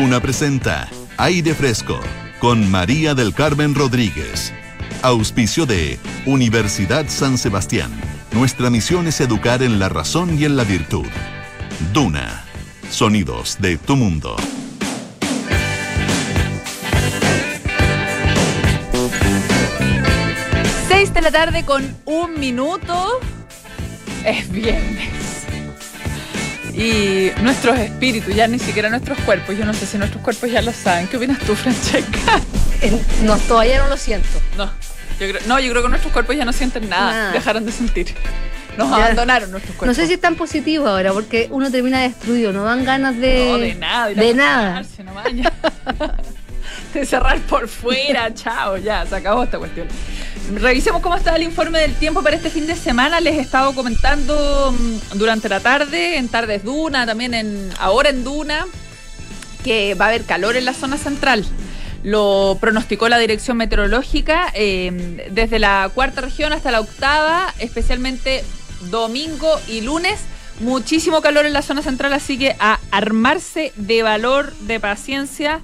Duna presenta Aire Fresco con María del Carmen Rodríguez. Auspicio de Universidad San Sebastián. Nuestra misión es educar en la razón y en la virtud. Duna. Sonidos de tu mundo. Seis de la tarde con un minuto. Es viernes. Y nuestros espíritus, ya ni siquiera nuestros cuerpos, yo no sé si nuestros cuerpos ya lo saben. ¿Qué opinas tú, Francesca? No, todavía no lo siento. No, yo creo, no, yo creo que nuestros cuerpos ya no sienten nada, Nada. dejaron de sentir. Nos Ya. abandonaron nuestros No cuerpos. sé si es tan positivo ahora, porque uno termina destruido, no dan ganas de. No, de nada. De nada. de cerrar por fuera, chao, ya, se acabó esta cuestión. Revisemos cómo está el informe del tiempo para este fin de semana. Les he estado comentando mm, durante la tarde, en Tardes Duna, también en ahora en Duna, que va a haber calor en la zona central. Lo pronosticó la dirección meteorológica eh, desde la cuarta región hasta la octava, especialmente domingo y lunes. Muchísimo calor en la zona central, así que a armarse de valor, de paciencia,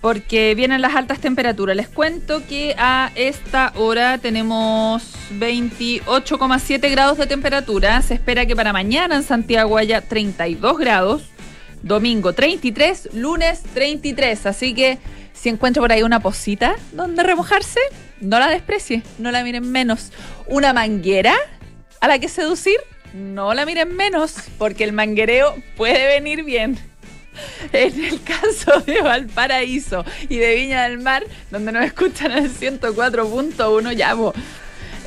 porque vienen las altas temperaturas. Les cuento que a esta hora tenemos 28,7 grados de temperatura. Se espera que para mañana en Santiago haya 32 grados. Domingo 33, lunes 33. Así que si encuentra por ahí una posita donde remojarse, no la desprecie, no la miren menos. Una manguera a la que seducir, no la miren menos, porque el manguereo puede venir bien. En el caso de Valparaíso y de Viña del Mar, donde nos escuchan al 104.1, ya po.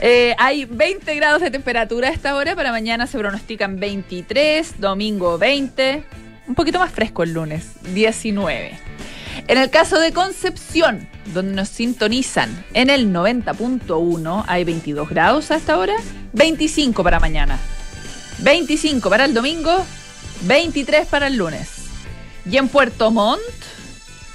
Eh, hay 20 grados de temperatura a esta hora, para mañana se pronostican 23, domingo 20, un poquito más fresco el lunes, 19. En el caso de Concepción, donde nos sintonizan en el 90.1, hay 22 grados a esta hora, 25 para mañana, 25 para el domingo, 23 para el lunes. Y en Puerto Montt,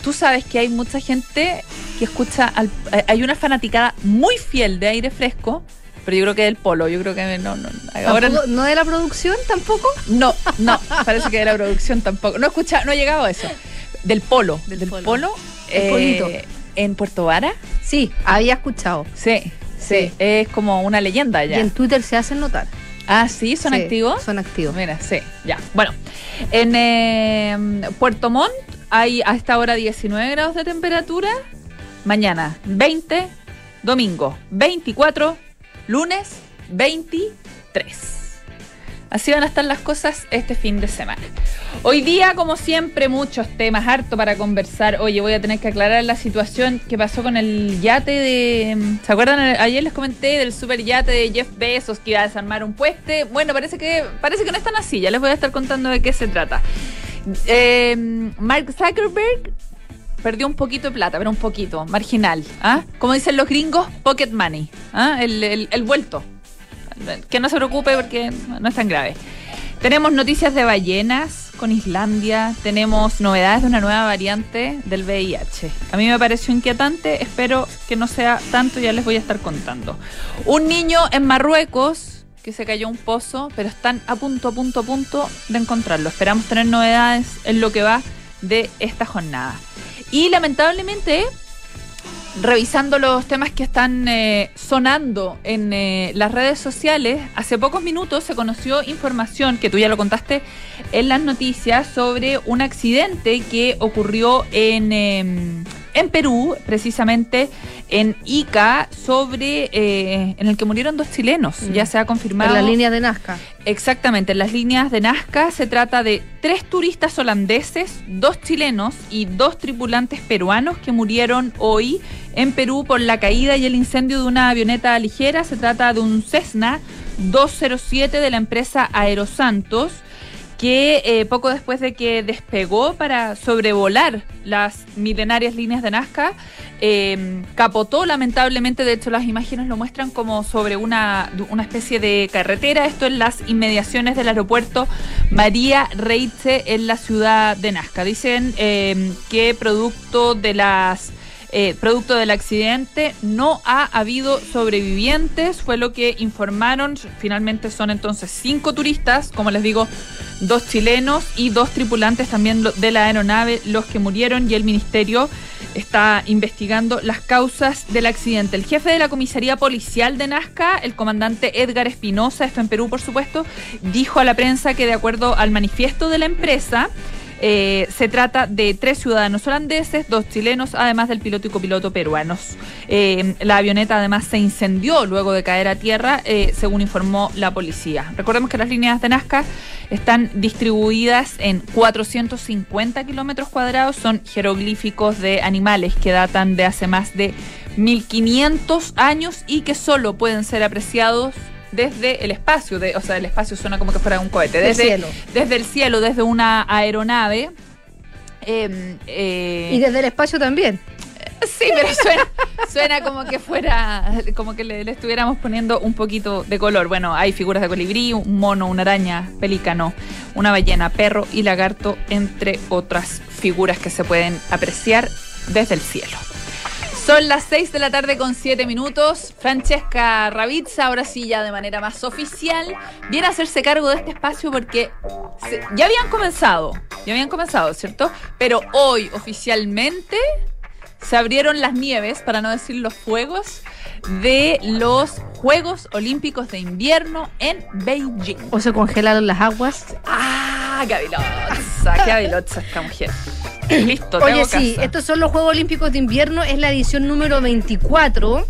tú sabes que hay mucha gente que escucha, al- eh, hay una fanaticada muy fiel de aire fresco, pero yo creo que del polo, yo creo que no, no, ahora no, ¿Tampoco- ¿No de la producción tampoco? no, no, parece que de la producción tampoco, no he escuchado, no he llegado a eso. Del polo, del, Del polo, polo. El eh, polito. en Puerto Vara, Sí, había escuchado. sí, sí, Sí. es como una leyenda Y ya. en Twitter se hacen notar. Ah, sí, son Sí, activos. Son activos. Mira, sí, ya. Bueno, en eh, Puerto Montt hay a esta hora 19 grados de temperatura. Mañana 20, domingo 24, lunes 23. Así van a estar las cosas este fin de semana. Hoy día, como siempre, muchos temas, harto para conversar. Oye, voy a tener que aclarar la situación que pasó con el yate de... ¿Se acuerdan? Ayer les comenté del super yate de Jeff Bezos que iba a desarmar un pueste. Bueno, parece que, parece que no están así. Ya les voy a estar contando de qué se trata. Eh, Mark Zuckerberg perdió un poquito de plata, pero un poquito, marginal. ¿ah? Como dicen los gringos, pocket money. ¿ah? El- el vuelto. Que no se preocupe porque no es tan grave. Tenemos noticias de ballenas con Islandia. Tenemos novedades de una nueva variante del VIH. A mí me pareció inquietante. Espero que no sea tanto. Ya les voy a estar contando. Un niño en Marruecos que se cayó un pozo, pero están a punto, a punto, a punto de encontrarlo. Esperamos tener novedades en lo que va de esta jornada. Y lamentablemente, revisando los temas que están eh, sonando en eh, las redes sociales, hace pocos minutos se conoció información, que tú ya lo contaste en las noticias, sobre un accidente que ocurrió en, eh, en Perú, precisamente en Ica, sobre eh, en el que murieron dos chilenos. Mm. Ya se ha confirmado. En la línea de Nazca. Exactamente, en las líneas de Nazca se trata de tres turistas holandeses, dos chilenos y dos tripulantes peruanos que murieron hoy en Perú por la caída y el incendio de una avioneta ligera. Se trata de un Cessna 207 de la empresa Aerosantos que eh, poco después de que despegó para sobrevolar las milenarias líneas de Nazca, eh, capotó lamentablemente, de hecho las imágenes lo muestran como sobre una, una especie de carretera, esto en las inmediaciones del aeropuerto María Reitze en la ciudad de Nazca. Dicen eh, que producto de las... eh, producto del accidente no ha habido sobrevivientes, fue lo que informaron. Finalmente son entonces cinco turistas, como les digo, dos chilenos y dos tripulantes también de la aeronave los que murieron y el ministerio está investigando las causas del accidente. El jefe de la comisaría policial de Nazca, el comandante Edgar Espinosa, esto en Perú por supuesto, dijo a la prensa que de acuerdo al manifiesto de la empresa, eh, se trata de tres ciudadanos holandeses, dos chilenos, además del piloto y copiloto peruanos. Eh, la avioneta además se incendió luego de caer a tierra, eh, según informó la policía. Recordemos que las líneas de Nazca están distribuidas en 450 kilómetros cuadrados, son jeroglíficos de animales que datan de hace más de 1500 años y que solo pueden ser apreciados desde el espacio, de, o sea, el espacio suena como que fuera un cohete, desde, cielo. desde el cielo, desde una aeronave. Eh, eh, Y desde el espacio también. Sí, pero suena, suena como que fuera, como que le, le estuviéramos poniendo un poquito de color. Bueno, hay figuras de colibrí, un mono, una araña, pelícano, una ballena, perro y lagarto, entre otras figuras que se pueden apreciar desde el cielo. Son las 6 de la tarde con 7 minutos. Francesca Ravizza, ahora sí ya de manera más oficial, viene a hacerse cargo de este espacio porque se- ya habían comenzado, ya habían comenzado, ¿cierto? Pero hoy oficialmente se abrieron las nieves, para no decir los fuegos, de los Juegos Olímpicos de Invierno en Beijing. O se congelaron las aguas. ¡Ah, Gaviloza! ¡Qué Gaviloza esta mujer! Listo, Oye, sí, caso. estos son los Juegos Olímpicos de Invierno, es la edición número 24,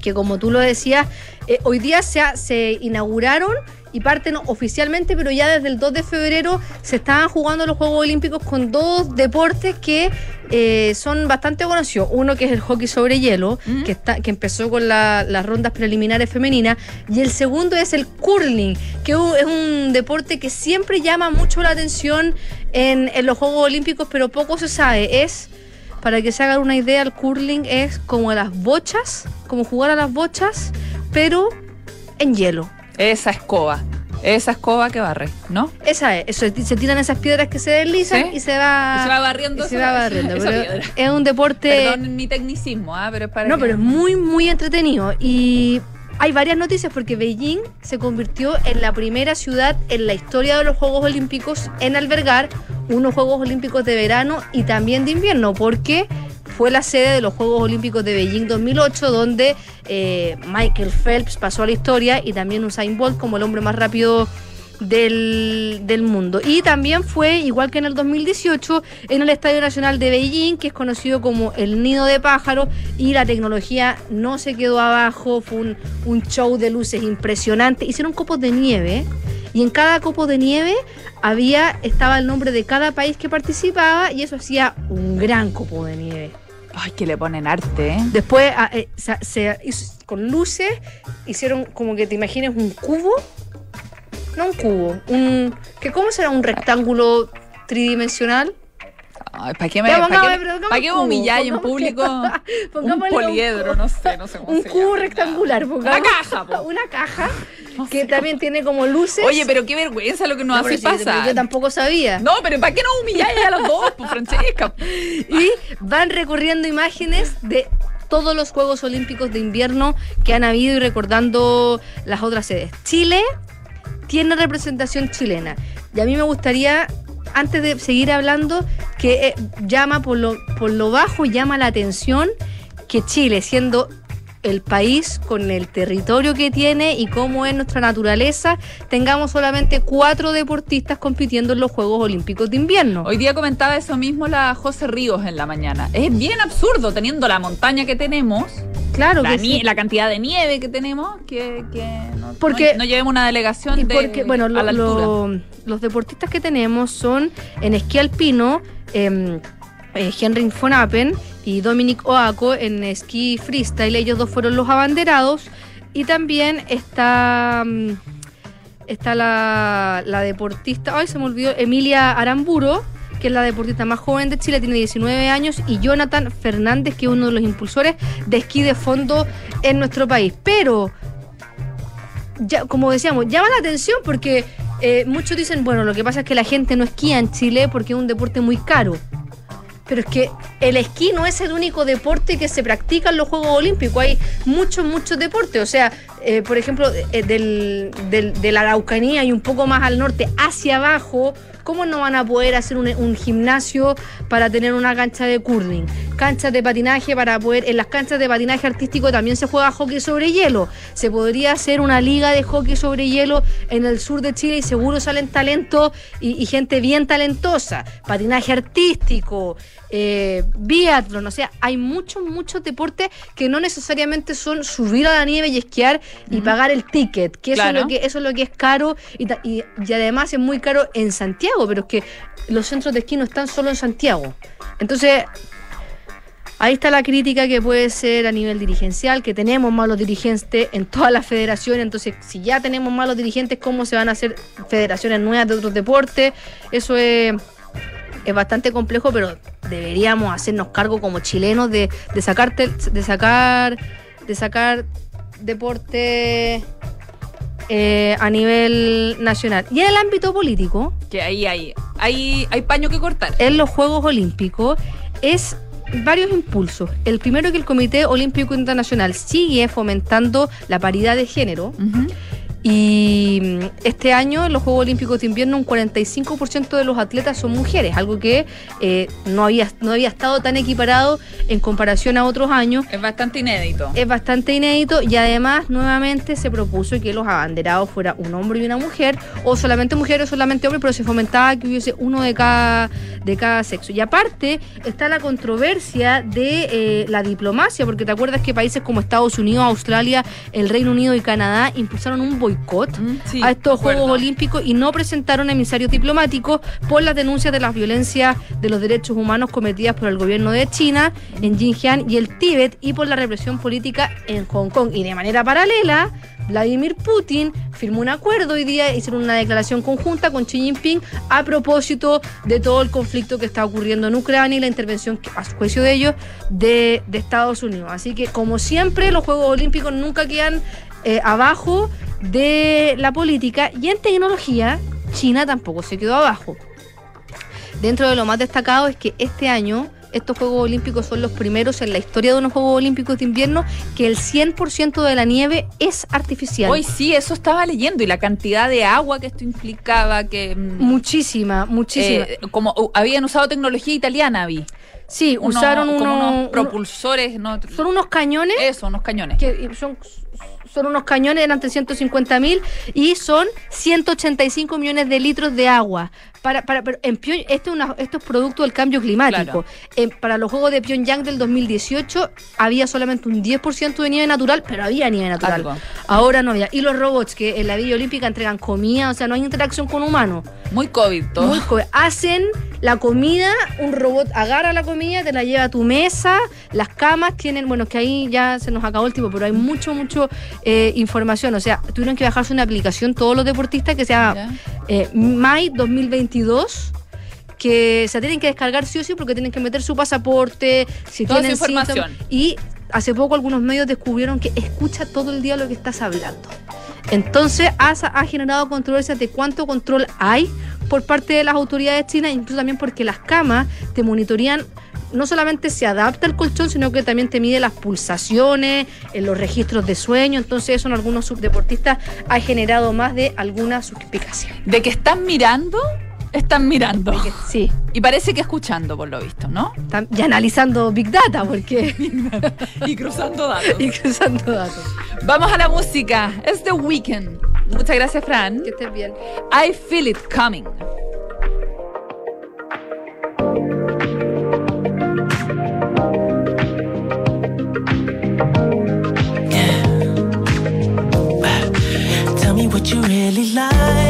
que como tú lo decías, eh, hoy día se, se inauguraron y parten oficialmente, pero ya desde el 2 de febrero se estaban jugando los Juegos Olímpicos con dos deportes que eh, son bastante conocidos. Uno que es el hockey sobre hielo, que, está, que empezó con la- las rondas preliminares femeninas, y el segundo es el curling, que es un deporte que siempre llama mucho la atención en, en los Juegos Olímpicos, pero poco se sabe. Es, para que se hagan una idea, el curling es como las bochas, como jugar a las bochas, pero en hielo. Esa escoba. Esa escoba que barre, ¿no? Esa es, eso, se tiran esas piedras que se deslizan Sí. y se va, Y se va barriendo y se va barriendo. esa pero piedra. es un deporte. Perdón mi tecnicismo, ¿ah? pero es para No, que- pero es muy, muy entretenido. Y hay varias noticias porque Beijing se convirtió en la primera ciudad en la historia de los Juegos Olímpicos en albergar unos Juegos Olímpicos de verano y también de invierno, porque fue la sede de los Juegos Olímpicos de Beijing 2008, donde eh, Michael Phelps pasó a la historia y también Usain Bolt como el hombre más rápido del, del mundo. Y también fue, igual que en el 2018, en el Estadio Nacional de Beijing, que es conocido como el nido de pájaros, y la tecnología no se quedó abajo, fue un, un show de luces impresionante. Hicieron copos de nieve. Y en cada copo de nieve había, estaba el nombre de cada país que participaba y eso hacía un gran copo de nieve. Ay, que le ponen arte, ¿eh? Después, ah, eh, se, con luces, hicieron como que te imagines un cubo. No un cubo, un. que ¿Cómo será un rectángulo tridimensional? Ay, ¿para qué me, Ya, pa' pongamos- qué- pa' qué humilláis en público? un poliedro, no sé, no sé cómo Un se cubo llama. rectangular. Una caja, po. Una caja No que también tiene como luces. Oye, pero qué vergüenza lo que nos No, hace pasar. Yo tampoco sabía. No, pero ¿para qué nos humilláis a los dos, pues, Francesca? y van recorriendo imágenes de todos los Juegos Olímpicos de invierno que han habido y recordando las otras sedes. Chile tiene representación chilena y a mí me gustaría antes de seguir hablando que eh, llama por lo por lo bajo llama la atención que Chile siendo el país con el territorio que tiene y cómo es nuestra naturaleza, tengamos solamente cuatro deportistas compitiendo en los Juegos Olímpicos de invierno. Hoy día comentaba eso mismo la José Ríos en la mañana. Es bien absurdo teniendo la montaña que tenemos, Claro la, que sí. la cantidad de nieve que tenemos, que, que no, Porque- no, no llevemos una delegación Y de, porque, bueno, a lo- la altura. lo- los deportistas que tenemos son en esquí alpino, em, eh, Henry von Appen y Dominic Oako en esquí freestyle. Ellos dos fueron los abanderados. Y también está, mm, está la, la deportista, ay, se me olvidó, Emilia Aramburo, que es la deportista más joven de Chile, tiene 19 años, y Jonathan Fernández, que es uno de los impulsores de esquí de fondo en nuestro país. Pero ya, como decíamos, llama la atención porque eh, muchos dicen, bueno, lo que pasa es que la gente no esquía en Chile porque es un deporte muy caro. Pero es que el esquí no es el único deporte que se practica en los Juegos Olímpicos. Hay muchos, muchos deportes. O sea, eh, por ejemplo, eh, del, de la Araucanía y un poco más al norte hacia abajo, ¿cómo no van a poder hacer un, un gimnasio para tener una cancha de curling? Canchas de patinaje para poder... En las canchas de patinaje artístico también se juega hockey sobre hielo. Se podría hacer una liga de hockey sobre hielo en el sur de Chile y seguro salen talentos y, y gente bien talentosa. Patinaje artístico, eh, biatlón, o sea, hay muchos, muchos deportes que no necesariamente son subir a la nieve y esquiar y pagar el ticket, que, eso, es lo que eso es lo que es caro y, y- y además es muy caro en Santiago, pero es que los centros de esquí no están solo en Santiago. Entonces, Ahí está la crítica que puede ser a nivel dirigencial, que tenemos malos dirigentes en todas las federaciones, entonces si ya tenemos malos dirigentes, ¿cómo se van a hacer federaciones nuevas de otros deportes? Eso es, es bastante complejo, pero deberíamos hacernos cargo como chilenos de, de, sacarte, de sacar de sacar deporte eh, a nivel nacional. Y en el ámbito político, Que ahí hay, hay, hay paño que cortar. en los Juegos Olímpicos es varios impulsos. El primero que el Comité Olímpico Internacional sigue fomentando la paridad de género Ujú. Y mm, este año en los Juegos Olímpicos de Invierno un 45% de los atletas son mujeres, algo que eh, no, había, no había estado tan equiparado en comparación a otros años. Es bastante inédito. Es bastante inédito y además nuevamente se propuso que los abanderados fuera un hombre y una mujer, o solamente mujeres o solamente hombres, pero se fomentaba que hubiese uno de cada, de cada sexo. Y aparte está la controversia de eh, la diplomacia, porque te acuerdas que países como Estados Unidos, Australia, el Reino Unido y Canadá impulsaron un boicot Mm, sí, a estos. Juegos Olímpicos y no presentaron emisarios diplomáticos por las denuncias de las violencias de los derechos humanos cometidas por el gobierno de China en Xinjiang y el Tíbet y por la represión política en Hong Kong. Y de manera paralela, Vladimir Putin firmó un acuerdo hoy día, hicieron una declaración conjunta con Xi Jinping a propósito de todo el conflicto que está ocurriendo en Ucrania y la intervención, a su juicio de ellos, de, de Estados Unidos. Así que, como siempre, los Juegos Olímpicos nunca quedan eh, abajo de la política y en tecnología China tampoco se quedó abajo. Dentro de lo más destacado es que este año estos Juegos Olímpicos son los primeros en la historia de unos Juegos Olímpicos de invierno que el 100% de la nieve es artificial. Hoy sí, eso estaba leyendo y la cantidad de agua que esto implicaba, que mm, Muchísima, muchísima. eh, como uh, habían usado tecnología italiana, vi. sí, usaron como unos- propulsores, no, son unos cañones eso, unos cañones. que son, son unos cañones, eran 350 mil y son 185 millones de litros de agua. Para, para, pero en Pyong- esto, es una- esto es producto del cambio climático. Claro. En- para los Juegos de Pyongyang del 2018 había solamente un 10% de nieve natural, pero había nieve natural. Algo. Ahora no había. Y los robots que en la Villa Olímpica entregan comida, o sea, no hay interacción con humanos. Muy COVID todo. Muy co- Hacen la comida, un robot agarra la comida, te la lleva a tu mesa, las camas tienen, bueno, que ahí ya se nos acabó el tiempo, pero hay mucho, mucho eh, información. O sea, tuvieron que bajarse una aplicación todos los deportistas que se llama Ya. eh, My 2022 que se tienen que descargar sí o sí porque tienen que meter su pasaporte, si Toda tienen información. síntomas. Y hace poco algunos medios descubrieron que escucha todo el día lo que estás hablando. Entonces ha, ha generado controversias de cuánto control hay por parte de las autoridades chinas, incluso también porque las camas te monitorean. No solamente se adapta el colchón, sino que también te mide las pulsaciones, en los registros de sueño. Entonces, eso en algunos subdeportistas ha generado más de alguna suspicacia. De que están mirando, están mirando. Que Sí, Y parece que escuchando, por lo visto, ¿no? ya analizando Big Data, porque. Y cruzando datos. y cruzando datos. Vamos a la música. Es The Weeknd. Muchas gracias, Fran. Que estés bien. I feel it coming. What you really like.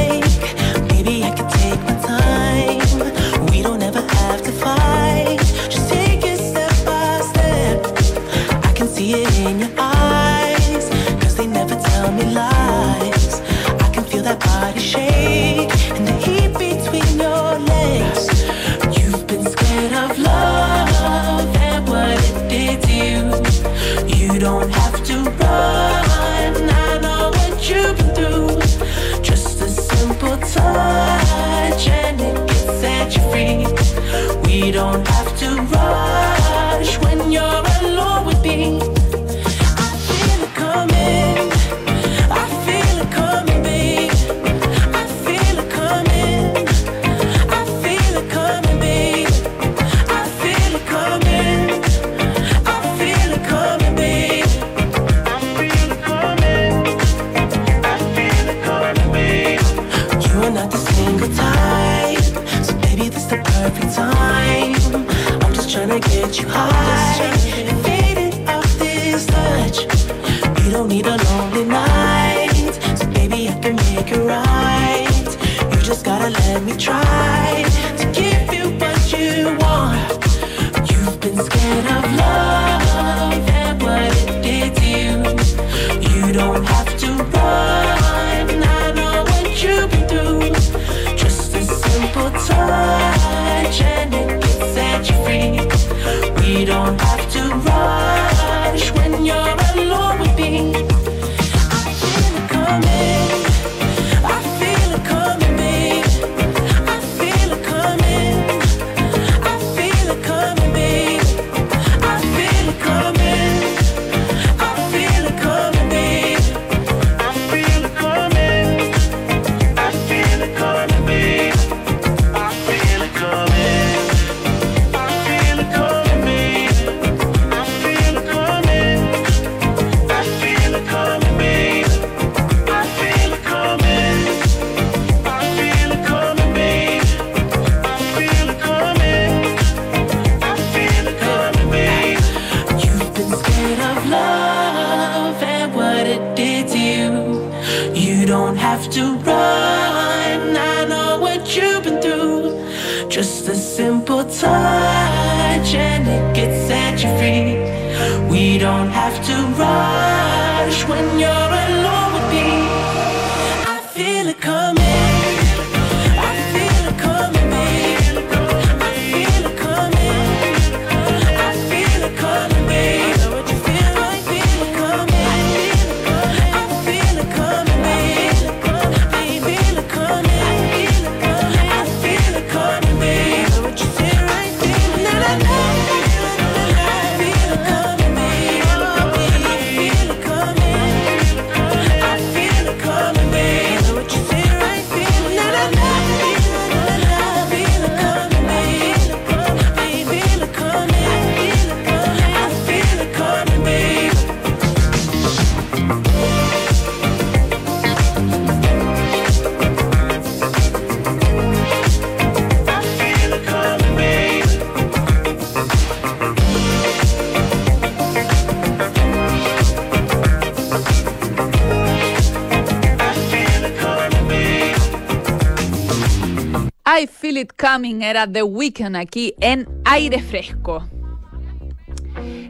I Feel It Coming era The Weeknd aquí en aire fresco.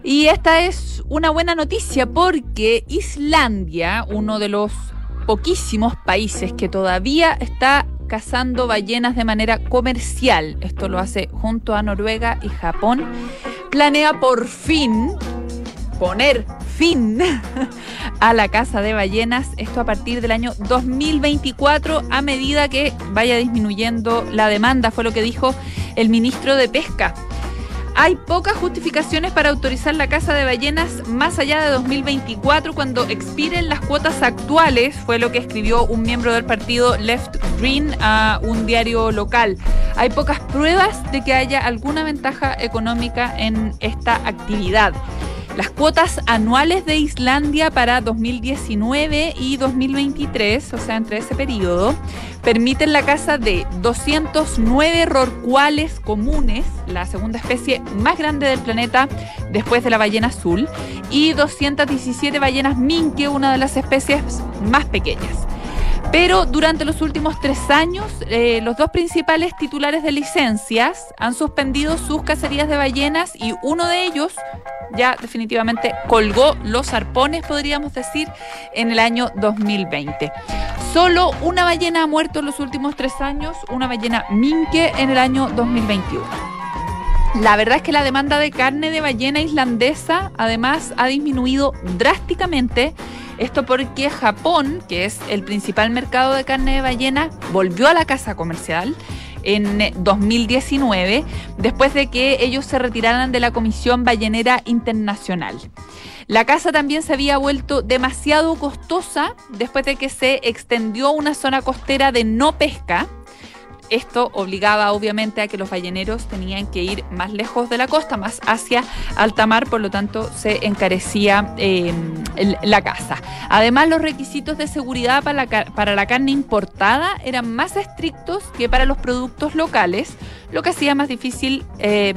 Y esta es una buena noticia porque Islandia, uno de los poquísimos países que todavía está cazando ballenas de manera comercial, esto lo hace junto a Noruega y Japón, planea por fin poner fin a la caza de ballenas, esto a partir del año 2024 a medida que vaya disminuyendo la demanda, fue lo que dijo el ministro de Pesca. Hay pocas justificaciones para autorizar la caza de ballenas más allá de 2024 cuando expiren las cuotas actuales, fue lo que escribió un miembro del partido Left Green a un diario local. Hay pocas pruebas de que haya alguna ventaja económica en esta actividad. Las cuotas anuales de Islandia para 2019 y 2023, o sea, entre ese periodo, permiten la caza de 209 rorcuales comunes, la segunda especie más grande del planeta después de la ballena azul, y 217 ballenas minke, una de las especies más pequeñas. Pero durante los últimos tres años, eh, los dos principales titulares de licencias han suspendido sus cacerías de ballenas y uno de ellos ya definitivamente colgó los arpones, podríamos decir, en el año 2020. Solo una ballena ha muerto en los últimos tres años, una ballena minke en el año 2021. La verdad es que la demanda de carne de ballena islandesa además ha disminuido drásticamente. Esto porque Japón, que es el principal mercado de carne de ballena, volvió a la caza comercial en 2019, después de que ellos se retiraran de la Comisión Ballenera Internacional. La caza también se había vuelto demasiado costosa después de que se extendió una zona costera de no pesca. Esto obligaba obviamente a que los balleneros tenían que ir más lejos de la costa, más hacia alta mar, por lo tanto se encarecía el- la caza. Además, los requisitos de seguridad para la, para la carne importada eran más estrictos que para los productos locales, lo que hacía más difícil eh,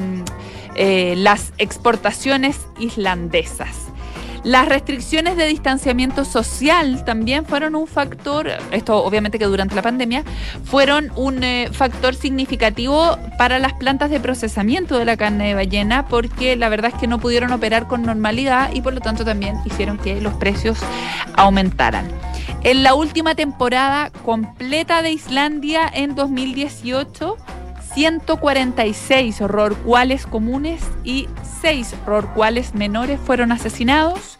eh, las exportaciones islandesas. Las restricciones de distanciamiento social también fueron un factor, esto obviamente que durante la pandemia, fueron un eh, factor significativo para las plantas de procesamiento de la carne de ballena porque la verdad es que no pudieron operar con normalidad y por lo tanto también hicieron que los precios aumentaran. En la última temporada completa de Islandia en 2018, 146 rorcuales comunes y 6 rorcuales menores fueron asesinados.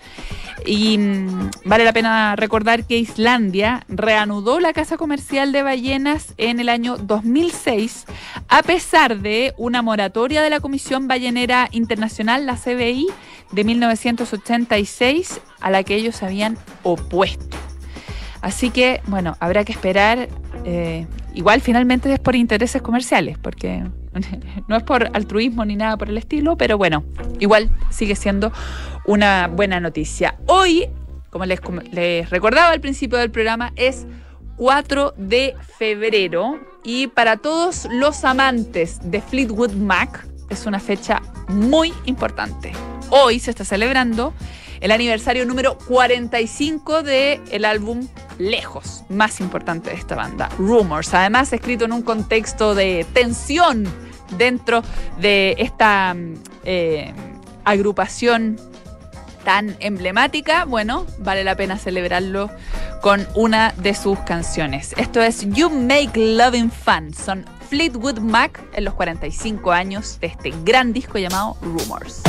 Y mm, vale la pena recordar que Islandia reanudó la caza comercial de ballenas en el año 2006, a pesar de una moratoria de la Comisión Ballenera Internacional, la CBI, de 1986, a la que ellos se habían opuesto. Así que, bueno, habrá que esperar. eh, igual finalmente es por intereses comerciales, porque no es por altruismo ni nada por el estilo, pero bueno, igual sigue siendo una buena noticia. Hoy, como les, recordaba al principio del programa, es 4 de febrero y para todos los amantes de Fleetwood Mac es una fecha muy importante. Hoy se está celebrando el aniversario número 45 del el álbum Lejos, más importante de esta banda, Rumors. Además, escrito en un contexto de tensión dentro de esta mm, eh, agrupación tan emblemática, bueno, vale la pena celebrarlo con una de sus canciones. Esto es You Make Loving Fun. Son Fleetwood Mac en los 45 años de este gran disco llamado Rumors.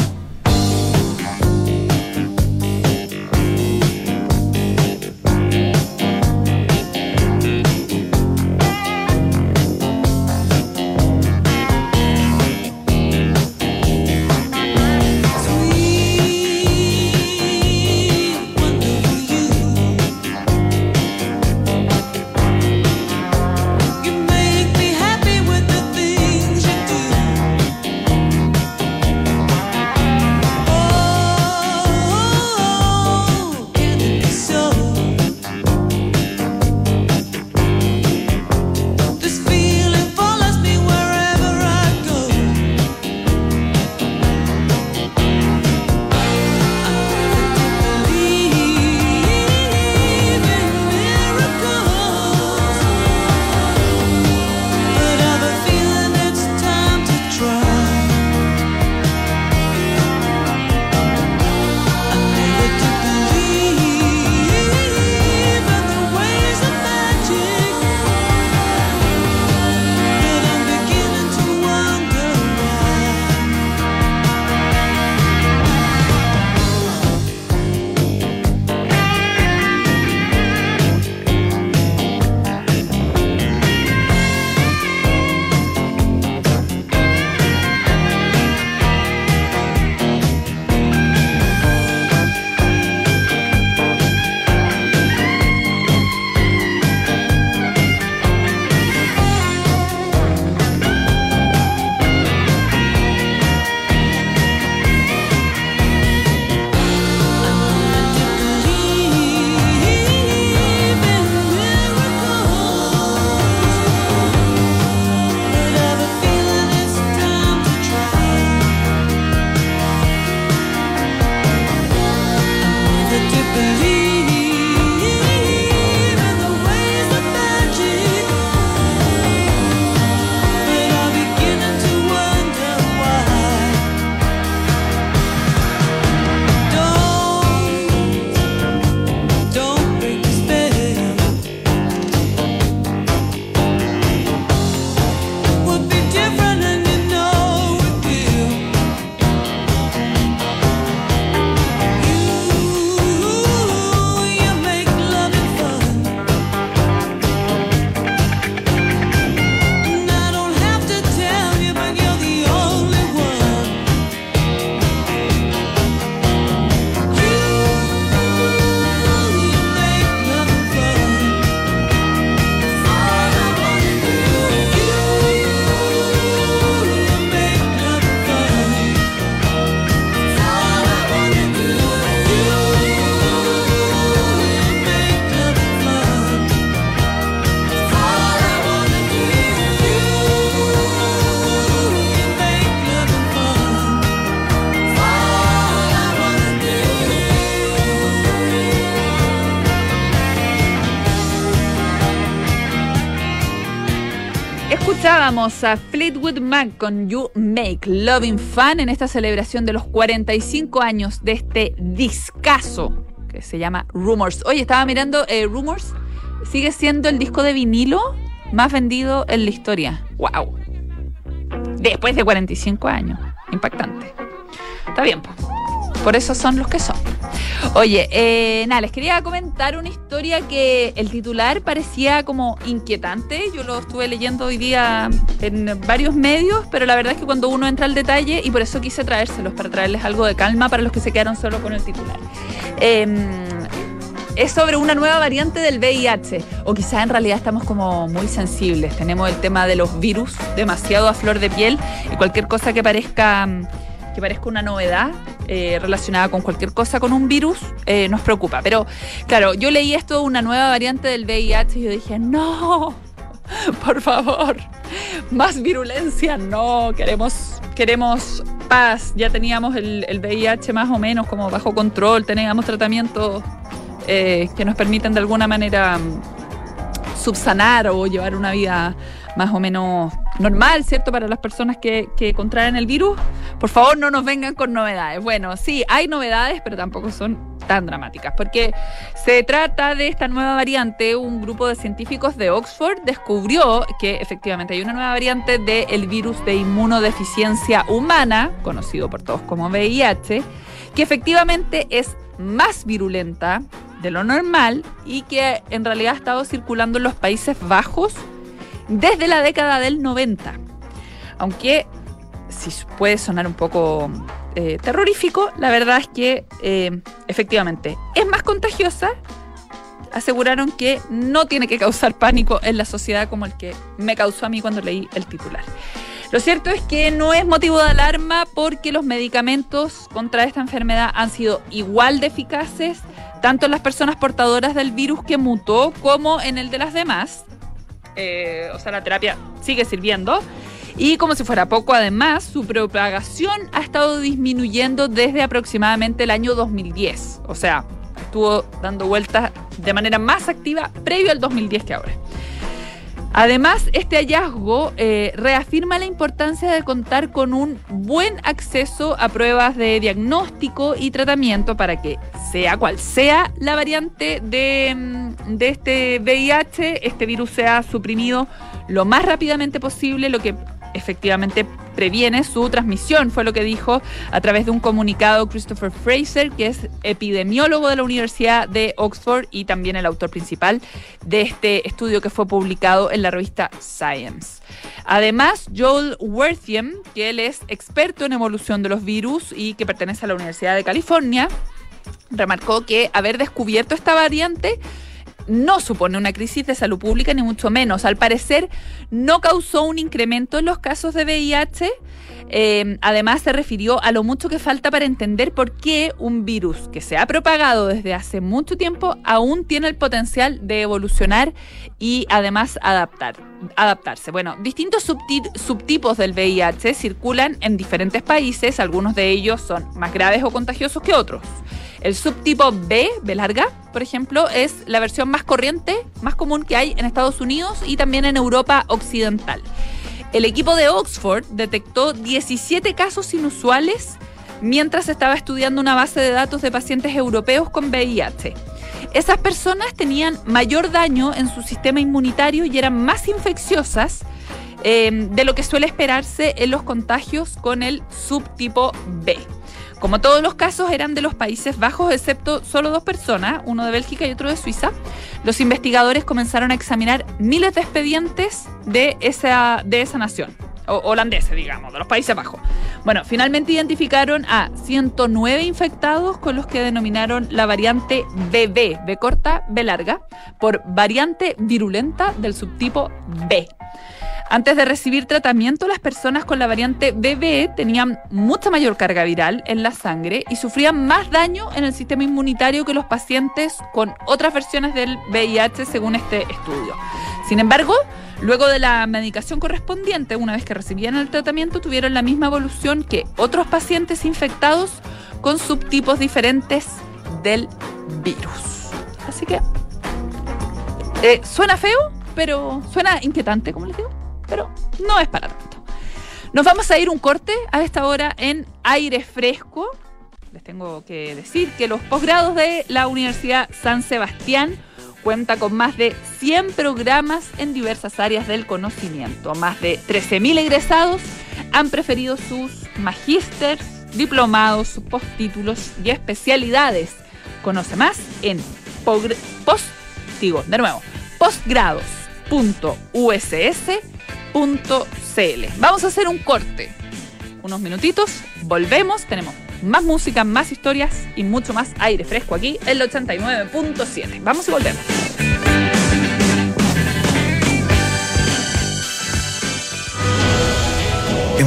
A Fleetwood Mac con You Make Loving Fun en esta celebración de los 45 años de este discazo que se llama Rumors. Oye, estaba mirando eh, Rumors, sigue siendo el disco de vinilo más vendido en la historia. ¡Wow! Después de 45 años. Impactante. Está bien, pues. Por eso son los que son. Oye, eh, nada, les quería comentar una historia que el titular parecía como inquietante. Yo lo estuve leyendo hoy día en varios medios, pero la verdad es que cuando uno entra al detalle, y por eso quise traérselos, para traerles algo de calma para los que se quedaron solo con el titular. Em, es sobre una nueva variante del VIH. O quizá en realidad estamos como muy sensibles. Tenemos el tema de los virus demasiado a flor de piel y cualquier cosa que parezca que parezca una novedad eh, relacionada con cualquier cosa con un virus, eh, nos preocupa. Pero claro, yo leí esto, una nueva variante del VIH, y yo dije, no, por favor, más virulencia, no, queremos, queremos paz. Ya teníamos el, el VIH más o menos como bajo control, teníamos tratamientos eh, que nos permiten de alguna manera mm, subsanar o llevar una vida más o menos normal, ¿cierto? Para las personas que, que contraen el virus. Por favor, no nos vengan con novedades. Bueno, sí, hay novedades, pero tampoco son tan dramáticas, porque se trata de esta nueva variante. Un grupo de científicos de Oxford descubrió que efectivamente hay una nueva variante del virus de inmunodeficiencia humana, conocido por todos como VIH, que efectivamente es más virulenta de lo normal y que en realidad ha estado circulando en los Países Bajos desde la década del 90. Aunque si puede sonar un poco eh, terrorífico, la verdad es que eh, efectivamente es más contagiosa. Aseguraron que no tiene que causar pánico en la sociedad como el que me causó a mí cuando leí el titular. Lo cierto es que no es motivo de alarma porque los medicamentos contra esta enfermedad han sido igual de eficaces tanto en las personas portadoras del virus que mutó como en el de las demás. Eh, o sea, la terapia sigue sirviendo. Y como si fuera poco, además, su propagación ha estado disminuyendo desde aproximadamente el año 2010. O sea, estuvo dando vueltas de manera más activa previo al 2010 que ahora. Además, este hallazgo eh, reafirma la importancia de contar con un buen acceso a pruebas de diagnóstico y tratamiento para que, sea cual sea la variante de, mm, de este VIH, este virus sea suprimido lo más rápidamente posible, lo que efectivamente previene su transmisión, fue lo que dijo a través de un comunicado Christopher Fraser, que es epidemiólogo de la Universidad de Oxford y también el autor principal de este estudio que fue publicado en la revista Science. Además, Joel Wertham, que él es experto en evolución de los virus y que pertenece a la Universidad de California, remarcó que haber descubierto esta variante no supone una crisis de salud pública, ni mucho menos. Al parecer, no causó un incremento en los casos de VIH. Eh, además, se refirió a lo mucho que falta para entender por qué un virus que se ha propagado desde hace mucho tiempo aún tiene el potencial de evolucionar y además adaptar, adaptarse. Bueno, distintos subtipos del VIH circulan en diferentes países, algunos de ellos son más graves o contagiosos que otros. El subtipo B, B larga, por ejemplo, es la versión más corriente, más común que hay en Estados Unidos y también en Europa Occidental. El equipo de Oxford detectó 17 casos inusuales mientras estaba estudiando una base de datos de pacientes europeos con VIH. Esas personas tenían mayor daño en su sistema inmunitario y eran más infecciosas eh, de lo que suele esperarse en los contagios con el subtipo B. Como todos los casos eran de los Países Bajos, excepto solo dos personas, uno de Bélgica y otro de Suiza, los investigadores comenzaron a examinar miles de expedientes de esa, de esa nación, o, holandesa, digamos, de los Países Bajos. Bueno, finalmente identificaron a 109 infectados con los que denominaron la variante BB, B corta, B larga, por variante virulenta del subtipo B. Antes de recibir tratamiento, las personas con la variante BB tenían mucha mayor carga viral en la sangre y sufrían más daño en el sistema inmunitario que los pacientes con otras versiones del VIH, según este estudio. Sin embargo, luego de la medicación correspondiente, una vez que recibían el tratamiento, tuvieron la misma evolución que otros pacientes infectados con subtipos diferentes del virus. Así que, eh, suena feo, pero suena inquietante, como les digo. pero no es para tanto. Nos vamos a ir un corte a esta hora en aire fresco. Les tengo que decir que los posgrados de la Universidad San Sebastián cuenta con más de 100 programas en diversas áreas del conocimiento. Más de 13.000 egresados han preferido sus magísters, diplomados, postítulos y especialidades. Conoce más en post, digo, de nuevo, postgrados.uss.cl. Vamos a hacer un corte. Unos minutitos, volvemos, tenemos más música, más historias y mucho más aire fresco aquí en el 89.7. Vamos y volvemos.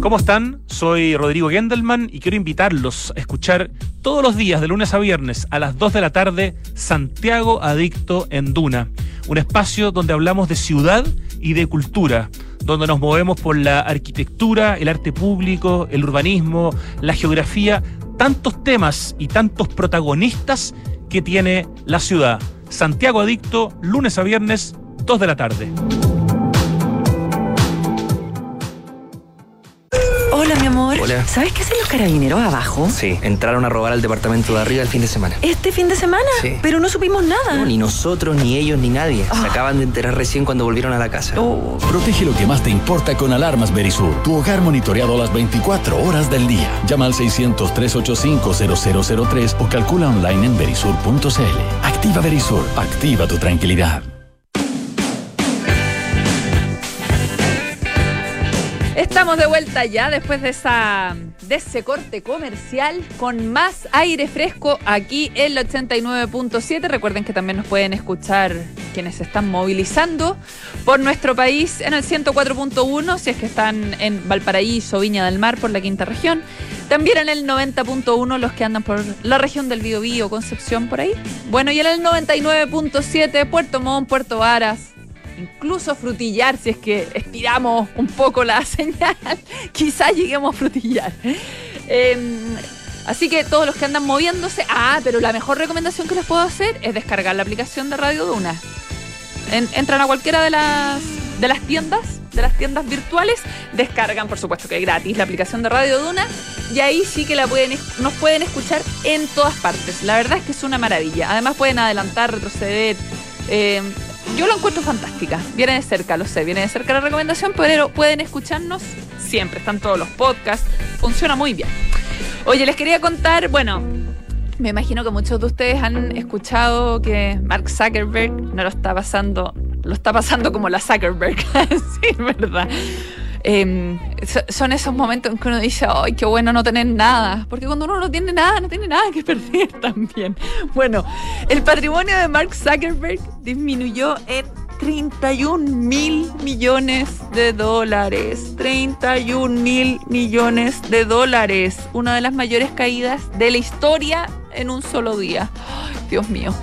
¿Cómo están? Soy Rodrigo Gendelman y quiero invitarlos a escuchar todos los días, de lunes a viernes, a las 2 de la tarde, Santiago Adicto en Duna. Un espacio donde hablamos de ciudad y de cultura, donde nos movemos por la arquitectura, el arte público, el urbanismo, la geografía, tantos temas y tantos protagonistas que tiene la ciudad. Santiago Adicto, lunes a viernes, 2 de la tarde. Hola, mi amor. Hola. ¿Sabes qué hacen los carabineros abajo? Sí, entraron a robar al departamento de arriba el fin de semana. Este fin de semana. Sí. Pero no supimos nada. No, ni nosotros, ni ellos, ni nadie. Se acaban de enterar recién cuando volvieron a la casa. Oh, Protege lo que más te importa con alarmas Berisur. Tu hogar monitoreado las 24 horas del día. Llama al 600-385-0003 o calcula online en berisur.cl. Activa Berisur. Activa tu tranquilidad. Estamos de vuelta ya después de ese corte comercial con más aire fresco aquí en el 89.7. Recuerden que también nos pueden escuchar quienes se están movilizando por nuestro país en el 104.1 si es que están en Valparaíso, Viña del Mar por la quinta región. También en el 90.1 los que andan por la región del Biobío, Concepción por ahí. Bueno, y en el 99.7 Puerto Montt, Puerto Varas, incluso frutillar si es que estiramos un poco la señal, quizás lleguemos a frutillar. Eh, así que todos los que andan moviéndose, ah, pero la mejor recomendación que les puedo hacer es descargar la aplicación de Radio Duna. En- entran a cualquiera de las de las tiendas, de las tiendas virtuales, descargan, por supuesto que es gratis, la aplicación de Radio Duna y ahí sí que la pueden nos pueden escuchar en todas partes. La verdad es que es una maravilla. Además pueden adelantar, retroceder. eh, yo lo encuentro fantástica. Viene de cerca, lo sé, viene de cerca la recomendación, pero pueden escucharnos siempre. Están todos los podcasts. Funciona muy bien. Oye, les quería contar, bueno, me imagino que muchos de ustedes han escuchado que Mark Zuckerberg no lo está pasando, lo está pasando como la Zuckerberg, sí, verdad. So- son esos momentos en que uno dice, ay, qué bueno no tener nada, porque cuando uno no tiene nada, no tiene nada que perder también. Bueno, el patrimonio de Mark Zuckerberg disminuyó en 31 mil millones de dólares. 31 mil millones de dólares. Una de las mayores caídas de la historia en un solo día. Ay, Dios mío.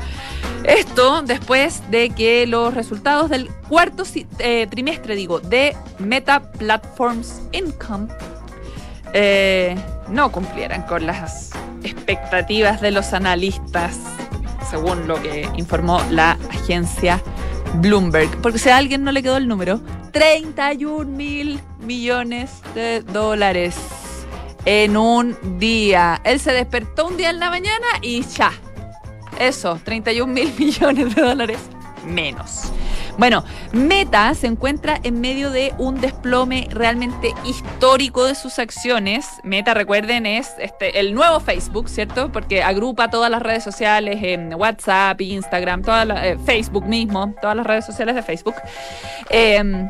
Esto después de que los resultados del cuarto eh, trimestre, digo, de Meta Platforms Income eh, no cumplieran con las expectativas de los analistas, según lo que informó la agencia Bloomberg. Porque si a alguien no le quedó el número, 31 mil millones de dólares en un día. Él se despertó un día en la mañana y ya. Eso, 31 mil millones de dólares menos. Bueno, Meta se encuentra en medio de un desplome realmente histórico de sus acciones. Meta, recuerden, es este, el nuevo Facebook, ¿cierto? Porque agrupa todas las redes sociales en WhatsApp, Instagram, toda eh, Facebook mismo, todas las redes sociales de Facebook. Eh,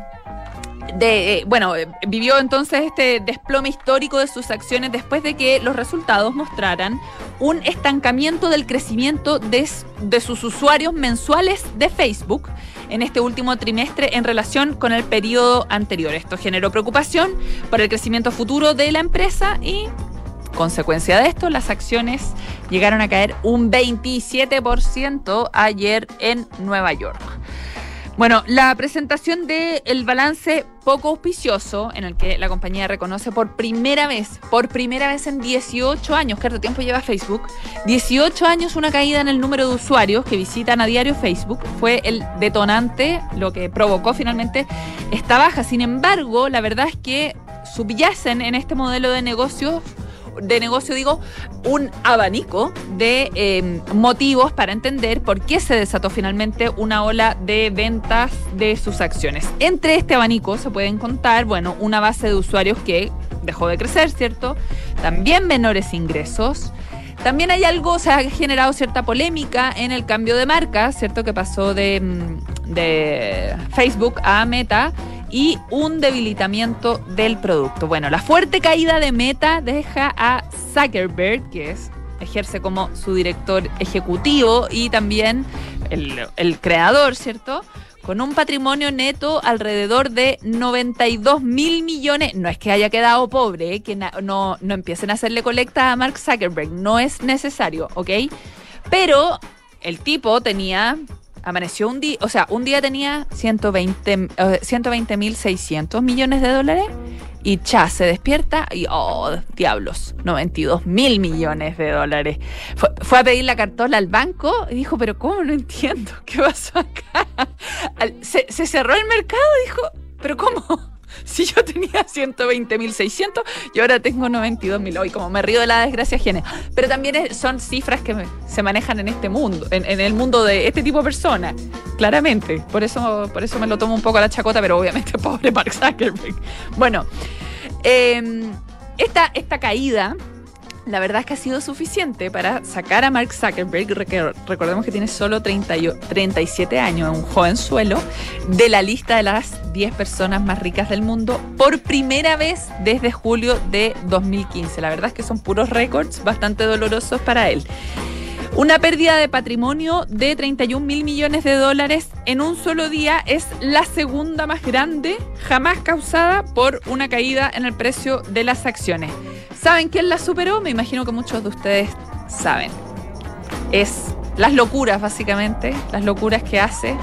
de, eh, bueno, eh, vivió entonces este desplome histórico de sus acciones después de que los resultados mostraran un estancamiento del crecimiento de, de sus usuarios mensuales de Facebook en este último trimestre en relación con el periodo anterior. Esto generó preocupación por el crecimiento futuro de la empresa y, consecuencia de esto, las acciones llegaron a caer un 27% ayer en Nueva York. Bueno, la presentación del balance poco auspicioso, en el que la compañía reconoce por primera vez, por primera vez en 18 años, ¿cuánto tiempo lleva Facebook? 18 años una caída en el número de usuarios que visitan a diario Facebook, fue el detonante, lo que provocó finalmente esta baja. Sin embargo, la verdad es que subyacen en este modelo de negocio de negocio, digo, un abanico de eh, motivos para entender por qué se desató finalmente una ola de ventas de sus acciones. Entre este abanico se pueden contar, bueno, una base de usuarios que dejó de crecer, ¿cierto? También menores ingresos. También hay algo, se ha generado cierta polémica en el cambio de marca, ¿cierto? Que pasó de, mm, de Facebook a Meta y un debilitamiento del producto. Bueno, la fuerte caída de Meta deja a Zuckerberg, que es, ejerce como su director ejecutivo y también el, creador, ¿cierto? Con un patrimonio neto alrededor de 92 mil millones. No es que haya quedado pobre, que no, no empiecen a hacerle colecta a Mark Zuckerberg. No es necesario, ¿ok? Pero el tipo tenía amaneció un día, o sea, un día tenía 120 eh, 120.600 millones de dólares y cha, se despierta y, oh, diablos, 92 mil millones de dólares. Fue, fue a pedir la cartola al banco y dijo, pero ¿cómo? No entiendo, ¿qué pasó acá? Se, se cerró el mercado dijo, pero ¿cómo? Si yo tenía 120.600 y ahora tengo 92.000. Hoy como me río de la desgracia ajena. Pero también son cifras que se manejan en este mundo, en, en el mundo de este tipo de personas. Claramente. Por eso, por eso me lo tomo un poco a la chacota, pero obviamente pobre Mark Zuckerberg. Bueno, eh, esta, esta caída la verdad es que ha sido suficiente para sacar a Mark Zuckerberg, recordemos que tiene solo 30 y- 37 años, un jovenzuelo, de la lista de las 10 personas más ricas del mundo por primera vez desde julio de 2015. La verdad es que son puros récords bastante dolorosos para él. Una pérdida de patrimonio de 31 mil millones de dólares en un solo día es la segunda más grande jamás causada por una caída en el precio de las acciones. ¿Saben quién la superó? Me imagino que muchos de ustedes saben. Es las locuras, básicamente, las locuras que hace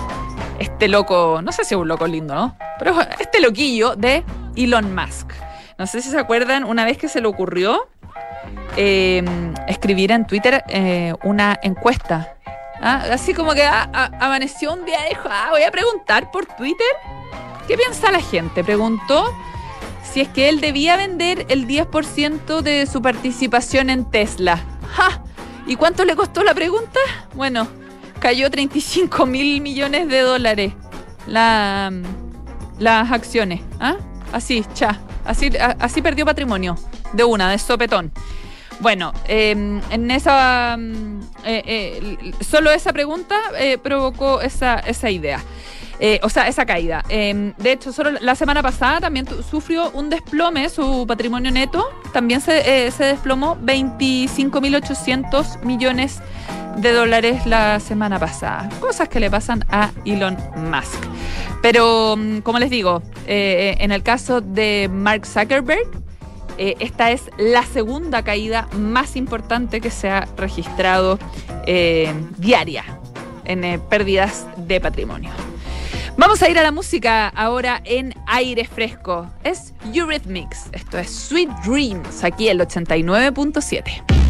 este loco, no sé si es un loco lindo, ¿no? Pero este loquillo de Elon Musk. No sé si se acuerdan una vez que se le ocurrió eh, escribir en Twitter eh, una encuesta. ¿ah? Así como que ah, ah, amaneció un día y dijo, ah, voy a preguntar por Twitter. ¿Qué piensa la gente? Preguntó si es que él debía vender el 10% de su participación en Tesla. ¡Ja! ¿Y cuánto le costó la pregunta? Bueno, cayó 35 mil millones de dólares la, las acciones. ¿ah? Así, cha. Así, a- así perdió patrimonio. De una, de sopetón. Bueno, eh, en esa. mm, eh, eh, solo esa pregunta eh, provocó esa, esa idea. Eh, o sea, esa caída. Eh, de hecho, solo la semana pasada también sufrió un desplome, su patrimonio neto también se, eh, se desplomó 25.800 millones de dólares la semana pasada. Cosas que le pasan a Elon Musk. Pero, mm, como les digo, eh, en el caso de Mark Zuckerberg, eh, esta es la segunda caída más importante que se ha registrado eh, diaria en eh, pérdidas de patrimonio. Vamos a ir a la música ahora en aire fresco. Es Eurythmics. Esto es Sweet Dreams, aquí el 89.7.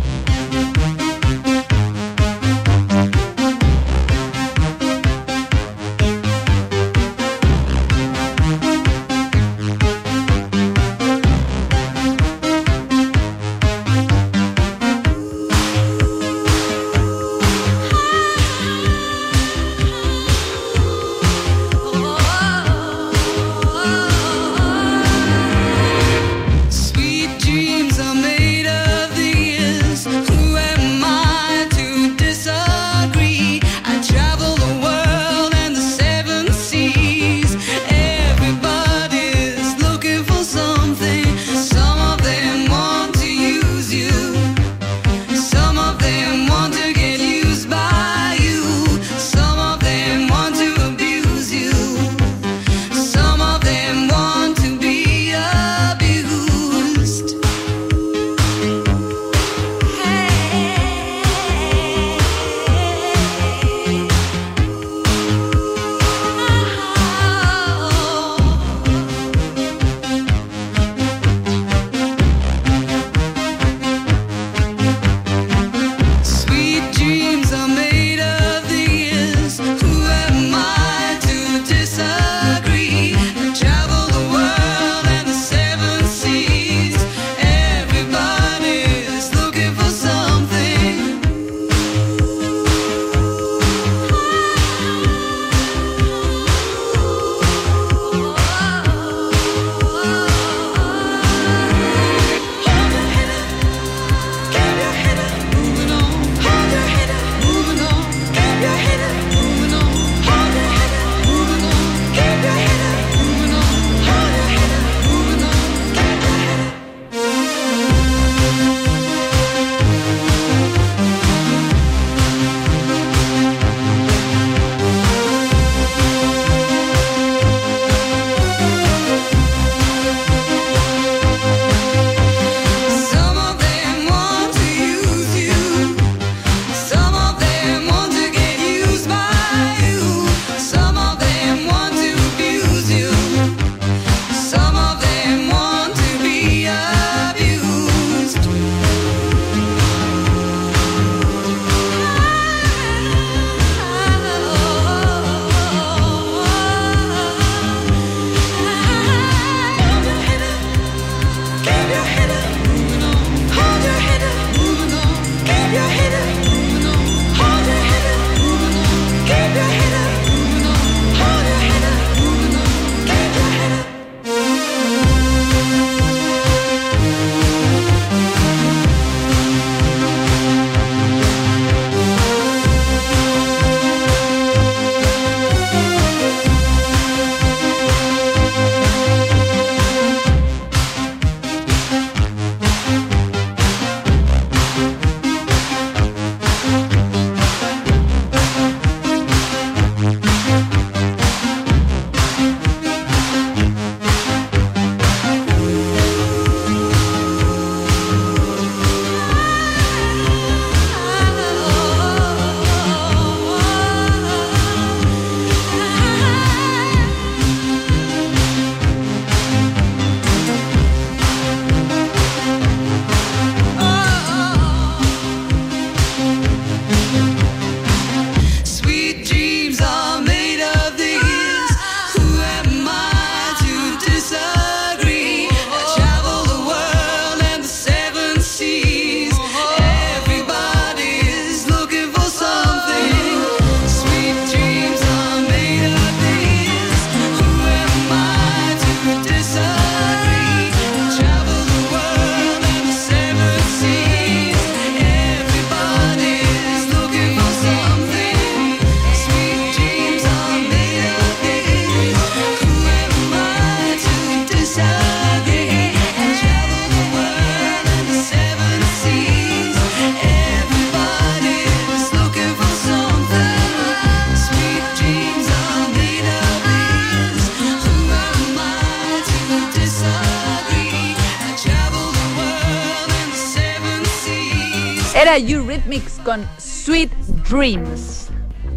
Sweet Dreams.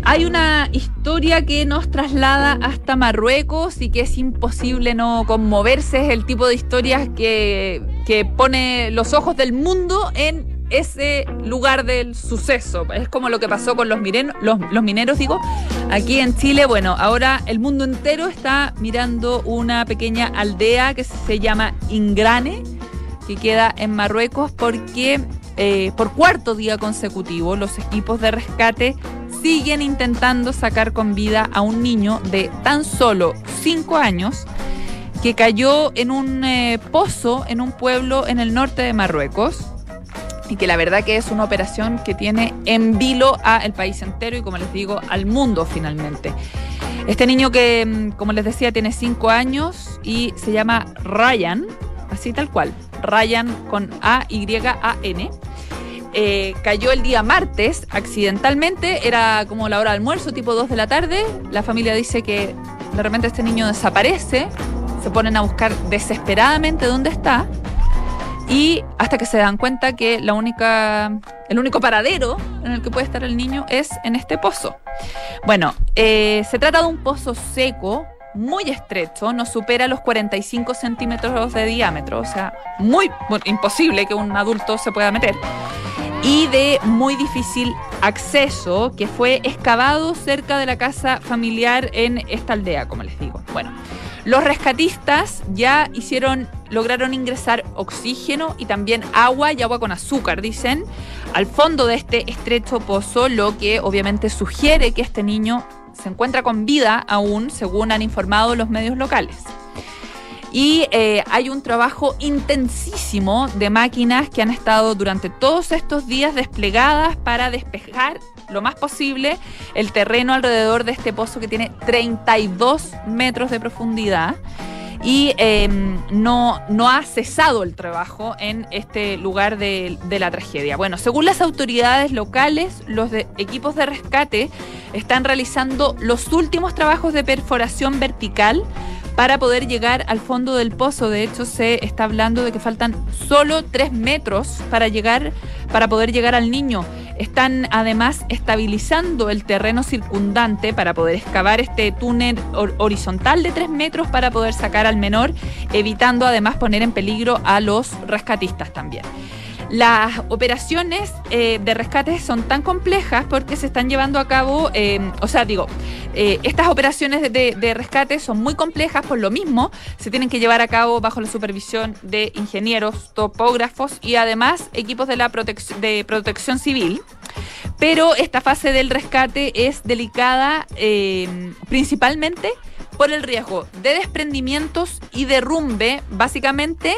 Hay una historia que nos traslada hasta Marruecos y que es imposible no conmoverse. Es el tipo de historias que, que pone los ojos del mundo en ese lugar del suceso. Es como lo que pasó con los, los mineros, digo. Aquí en Chile, bueno, ahora el mundo entero está mirando una pequeña aldea que se llama Ingrane, que queda en Marruecos, porque eh, por cuarto día consecutivo los equipos de rescate siguen intentando sacar con vida a un niño de tan solo 5 años que cayó en un eh, pozo en un pueblo en el norte de Marruecos y que la verdad que es una operación que tiene en vilo a el país entero y como les digo al mundo finalmente. Este niño que mm, como les decía tiene 5 años y se llama Ryan, así tal cual, Ryan con A Y A N. Eh, cayó el día martes accidentalmente, era como la hora de almuerzo, tipo 2 de la tarde. La familia dice que de repente este niño desaparece, se ponen a buscar desesperadamente dónde está y hasta que se dan cuenta que la única, el único paradero en el que puede estar el niño es en este pozo. Bueno, eh, se trata de un pozo seco, muy estrecho, no supera los 45 centímetros de diámetro, o sea, muy imposible que un adulto se pueda meter y de muy difícil acceso que fue excavado cerca de la casa familiar en esta aldea, como les digo. Bueno, los rescatistas ya hicieron, lograron ingresar oxígeno y también agua y agua con azúcar, dicen, al fondo de este estrecho pozo, lo que obviamente sugiere que este niño se encuentra con vida aún, según han informado los medios locales. Y eh, hay un trabajo intensísimo de máquinas que han estado durante todos estos días desplegadas para despejar lo más posible el terreno alrededor de este pozo que tiene 32 metros de profundidad. Y eh, no, no ha cesado el trabajo en este lugar de, la tragedia. Bueno, según las autoridades locales, los equipos de rescate están realizando los últimos trabajos de perforación vertical para poder llegar al fondo del pozo. De hecho, se está hablando de que faltan solo tres metros para llegar, para poder llegar al niño. Están además estabilizando el terreno circundante para poder excavar este túnel hor- horizontal de tres metros para poder sacar al menor, evitando además poner en peligro a los rescatistas también. Las operaciones eh, de rescate son tan complejas porque se están llevando a cabo, eh, o sea, digo, eh, estas operaciones de, rescate son muy complejas por lo mismo, se tienen que llevar a cabo bajo la supervisión de ingenieros, topógrafos y además equipos de la de protección civil. Pero esta fase del rescate es delicada principalmente por el riesgo de desprendimientos y derrumbe, básicamente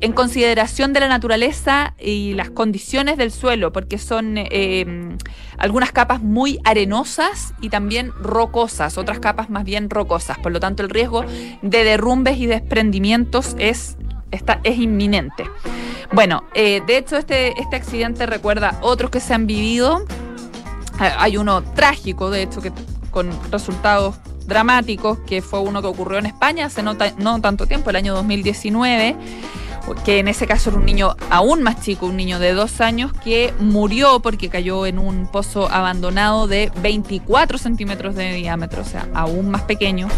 en consideración de la naturaleza y las condiciones del suelo, porque son eh, algunas capas muy arenosas y también rocosas, otras capas más bien rocosas. Por lo tanto, el riesgo de derrumbes y desprendimientos es, es inminente. Bueno, eh, de hecho, este, este accidente recuerda otros que se han vivido. Eh, Hay uno trágico, de hecho, que con resultados dramáticos, que fue uno que ocurrió en España hace no, no tanto tiempo, el año 2019, que en ese caso era un niño aún más chico, un niño de dos años, que murió porque cayó en un pozo abandonado de 24 centímetros de diámetro, o sea, aún más pequeño,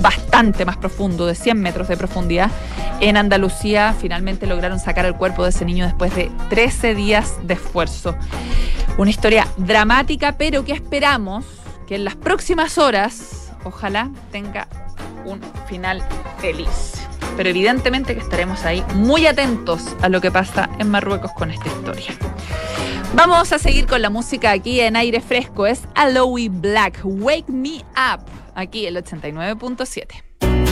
bastante más profundo, de 100 metros de profundidad. En Andalucía finalmente lograron sacar el cuerpo de ese niño después de 13 días de esfuerzo. Una historia dramática, pero que esperamos que en las próximas horas, ojalá tenga un final feliz. Pero evidentemente que estaremos ahí muy atentos a lo que pasa en Marruecos con esta historia. Vamos a seguir con la música aquí en aire fresco. Es Aloe Black, Wake Me Up, aquí el 89.7.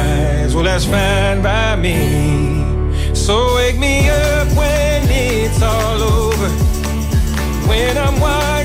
Well, that's fine by me. So wake me up when it's all over. When I'm wiser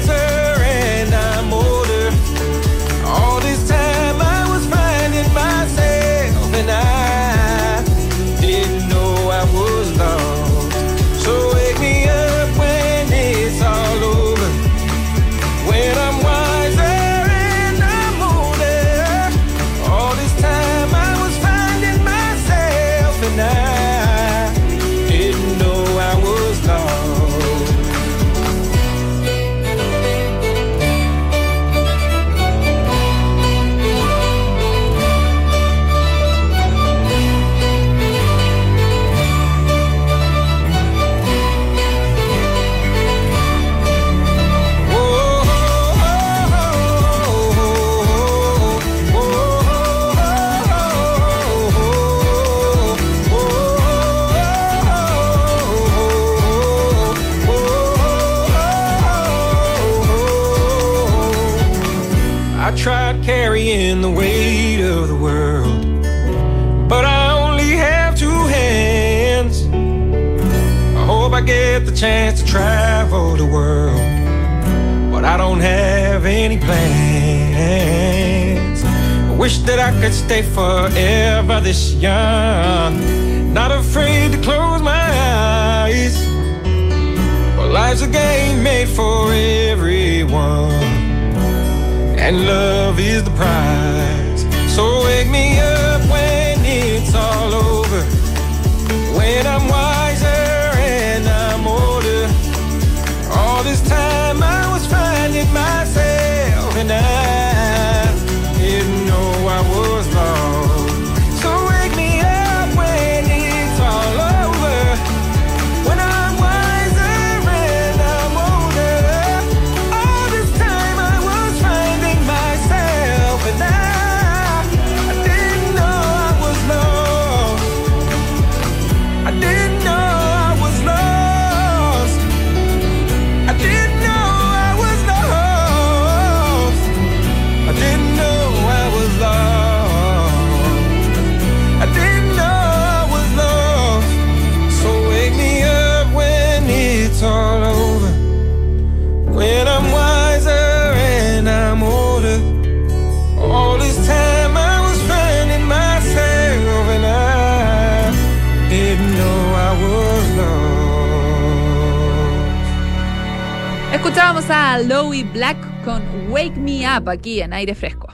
Escuchábamos a Lowy Black con Wake Me Up aquí en aire fresco.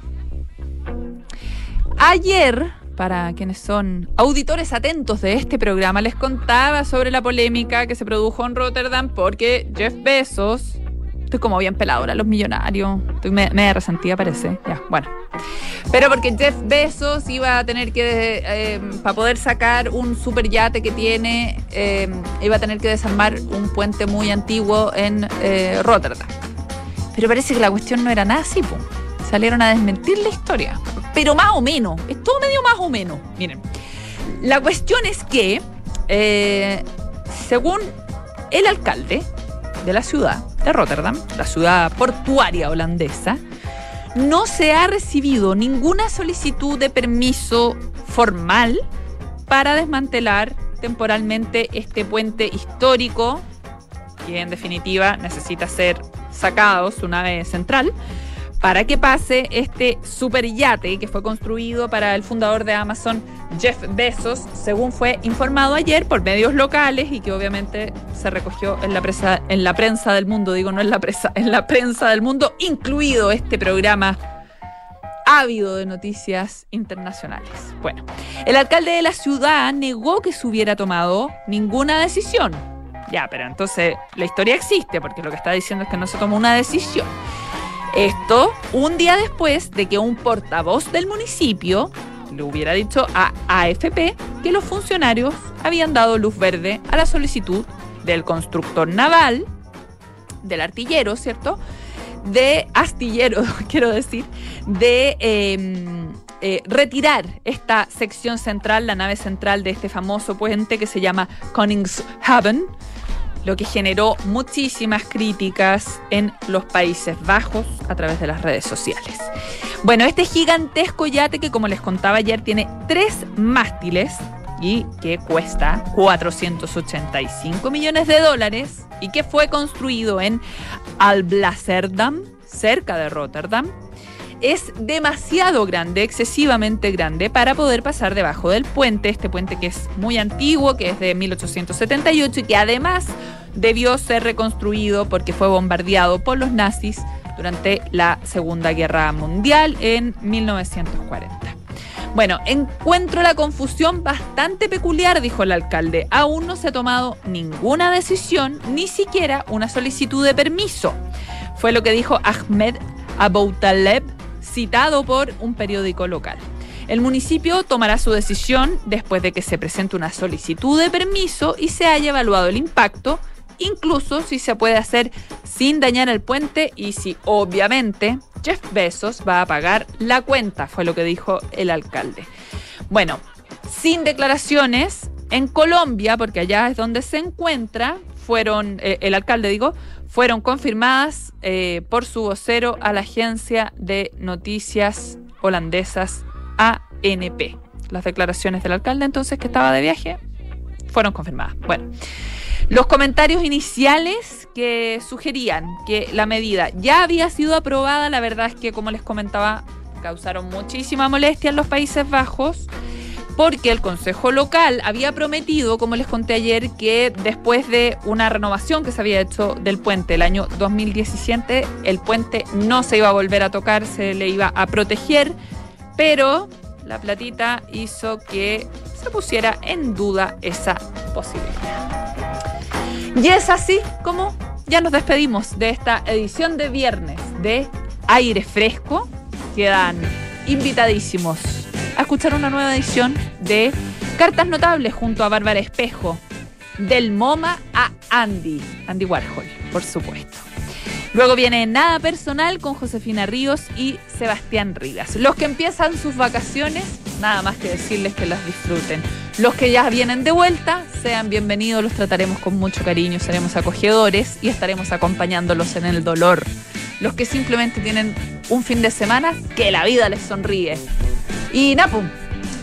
Ayer, para quienes son auditores atentos de este programa, les contaba sobre la polémica que se produjo en Rotterdam porque Jeff Bezos. Estoy como bien pelado ahora, los millonarios. Estoy me- resentida, parece. Ya, bueno. Pero porque Jeff Bezos iba a tener que, eh, para poder sacar un super yate que tiene, eh, iba a tener que desarmar un puente muy antiguo en eh, Rotterdam. Pero parece que la cuestión no era nada así, po. Salieron a desmentir la historia. Pero más o menos. Es todo medio más o menos. Miren. La cuestión es que, según el alcalde de la ciudad de Rotterdam, la ciudad portuaria holandesa, no se ha recibido ninguna solicitud de permiso formal para desmantelar temporalmente este puente histórico, que en definitiva necesita ser sacado su nave central, para que pase este superyate que fue construido para el fundador de Amazon, Jeff Bezos, según fue informado ayer por medios locales y que obviamente se recogió en la, presa- en la prensa del mundo, digo no en la prensa, en la prensa del mundo, incluido este programa ávido de noticias internacionales. Bueno, el alcalde de la ciudad negó que se hubiera tomado ninguna decisión. Ya, pero entonces la historia existe, porque lo que está diciendo es que no se tomó una decisión. Esto un día después de que un portavoz del municipio le hubiera dicho a AFP que los funcionarios habían dado luz verde a la solicitud del constructor naval, del artillero, ¿cierto? De astillero, quiero decir, de eh, eh, retirar esta sección central, la nave central de este famoso puente que se llama Koningshaven, lo que generó muchísimas críticas en los Países Bajos a través de las redes sociales. Bueno, este gigantesco yate que como les contaba ayer tiene tres mástiles y que cuesta 485 millones de dólares y que fue construido en Alblasserdam, cerca de Rotterdam, es demasiado grande, excesivamente grande, para poder pasar debajo del puente, este puente que es muy antiguo, que es de 1878 y que además debió ser reconstruido porque fue bombardeado por los nazis durante la Segunda Guerra Mundial en 1940. Bueno, encuentro la confusión bastante peculiar, dijo el alcalde. Aún no se ha tomado ninguna decisión, ni siquiera una solicitud de permiso. Fue lo que dijo Ahmed Aboutaleb, citado por un periódico local. El municipio tomará su decisión después de que se presente una solicitud de permiso y se haya evaluado el impacto, incluso si se puede hacer sin dañar el puente y si obviamente Jeff Bezos va a pagar la cuenta, fue lo que dijo el alcalde. Bueno, sin declaraciones, en Colombia, porque allá es donde se encuentra, fueron, eh, el alcalde digo, fueron confirmadas eh, por su vocero a la agencia de noticias holandesas ANP. Las declaraciones del alcalde entonces que estaba de viaje fueron confirmadas. Bueno, los comentarios iniciales que sugerían que la medida ya había sido aprobada, la verdad es que como les comentaba, causaron muchísima molestia en los Países Bajos porque el Consejo Local había prometido, como les conté ayer, que después de una renovación que se había hecho del puente el año 2017, el puente no se iba a volver a tocar, se le iba a proteger, pero la platita hizo que se pusiera en duda esa posibilidad. Y es así como ya nos despedimos de esta edición de viernes de Aire Fresco. Quedan invitadísimos a escuchar una nueva edición de Cartas Notables junto a Bárbara Espejo. Del MoMA a Andy, Andy Warhol, por supuesto. Luego viene Nada Personal con Josefina Ríos y Sebastián Rivas. Los que empiezan sus vacaciones, nada más que decirles que las disfruten. Los que ya vienen de vuelta, sean bienvenidos, los trataremos con mucho cariño, seremos acogedores y estaremos acompañándolos en el dolor. Los que simplemente tienen un fin de semana, que la vida les sonríe. Y Napu,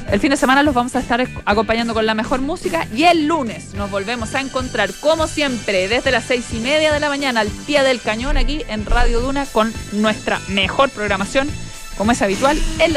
el fin de semana los vamos a estar acompañando con la mejor música y el lunes nos volvemos a encontrar como siempre desde las seis y media de la mañana al pie del cañón aquí en Radio Duna con nuestra mejor programación como es habitual en